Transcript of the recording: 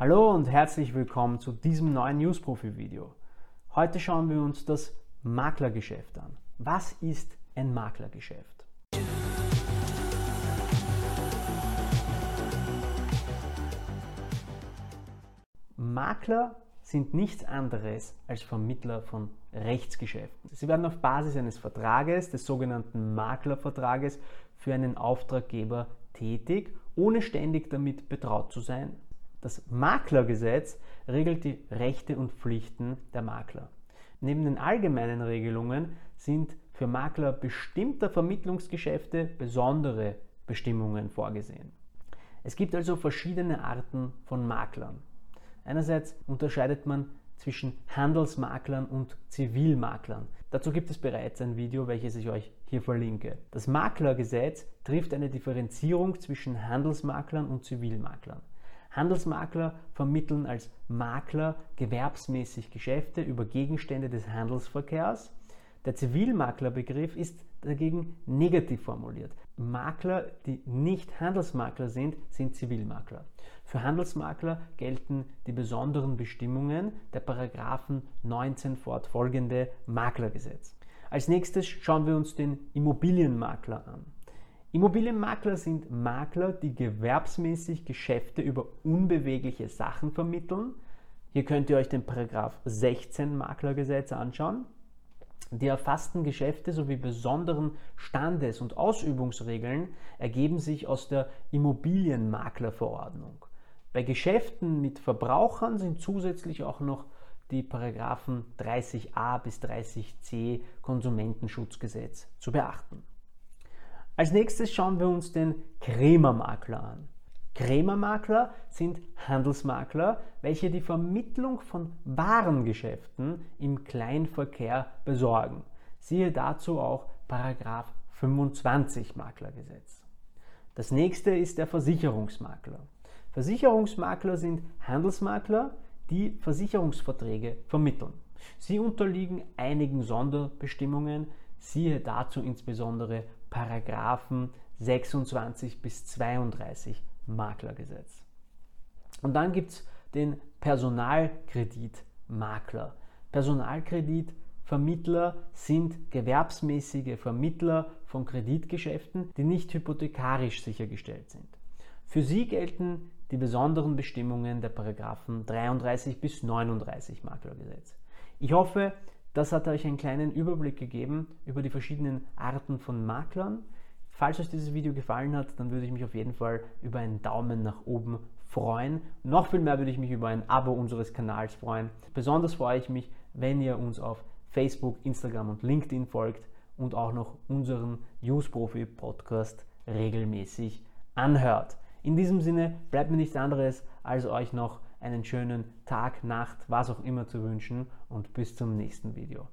Hallo und herzlich willkommen zu diesem neuen Newsprofi-Video. Heute schauen wir uns das Maklergeschäft an. Was ist ein Maklergeschäft? Makler sind nichts anderes als Vermittler von Rechtsgeschäften. Sie werden auf Basis eines Vertrages, des sogenannten Maklervertrages, für einen Auftraggeber tätig, ohne ständig damit betraut zu sein das Maklergesetz regelt die Rechte und Pflichten der Makler. Neben den allgemeinen Regelungen sind für Makler bestimmter Vermittlungsgeschäfte besondere Bestimmungen vorgesehen. Es gibt also verschiedene Arten von Maklern. Einerseits unterscheidet man zwischen Handelsmaklern und Zivilmaklern. Dazu gibt es bereits ein Video, welches ich euch hier verlinke. Das Maklergesetz trifft eine Differenzierung zwischen Handelsmaklern und Zivilmaklern. Handelsmakler vermitteln als Makler gewerbsmäßig Geschäfte über Gegenstände des Handelsverkehrs. Der Zivilmaklerbegriff ist dagegen negativ formuliert. Makler, die nicht Handelsmakler sind, sind Zivilmakler. Für Handelsmakler gelten die besonderen Bestimmungen der Paragraphen 19 fortfolgende Maklergesetz. Als nächstes schauen wir uns den Immobilienmakler an. Immobilienmakler sind Makler, die gewerbsmäßig Geschäfte über unbewegliche Sachen vermitteln. Hier könnt ihr euch den Paragraph 16 Maklergesetz anschauen. Die erfassten Geschäfte sowie besonderen Standes- und Ausübungsregeln ergeben sich aus der Immobilienmaklerverordnung. Bei Geschäften mit Verbrauchern sind zusätzlich auch noch die Paragraphen 30a bis 30c Konsumentenschutzgesetz zu beachten. Als nächstes schauen wir uns den Krämermakler an. Krämermakler sind Handelsmakler, welche die Vermittlung von Warengeschäften im Kleinverkehr besorgen. Siehe dazu auch Paragraph 25 Maklergesetz. Das nächste ist der Versicherungsmakler. Versicherungsmakler sind Handelsmakler, die Versicherungsverträge vermitteln. Sie unterliegen einigen Sonderbestimmungen, siehe dazu insbesondere Paragraphen 26 bis 32 Maklergesetz. Und dann gibt es den Personalkreditmakler. Personalkreditvermittler sind gewerbsmäßige Vermittler von Kreditgeschäften, die nicht hypothekarisch sichergestellt sind. Für sie gelten die besonderen Bestimmungen der Paragraphen 33 bis 39 Maklergesetz. Ich hoffe, das hat euch einen kleinen Überblick gegeben über die verschiedenen Arten von Maklern. Falls euch dieses Video gefallen hat, dann würde ich mich auf jeden Fall über einen Daumen nach oben freuen. Noch viel mehr würde ich mich über ein Abo unseres Kanals freuen. Besonders freue ich mich, wenn ihr uns auf Facebook, Instagram und LinkedIn folgt und auch noch unseren Use Profi Podcast regelmäßig anhört. In diesem Sinne bleibt mir nichts anderes, als euch noch einen schönen Tag, Nacht, was auch immer zu wünschen und bis zum nächsten Video.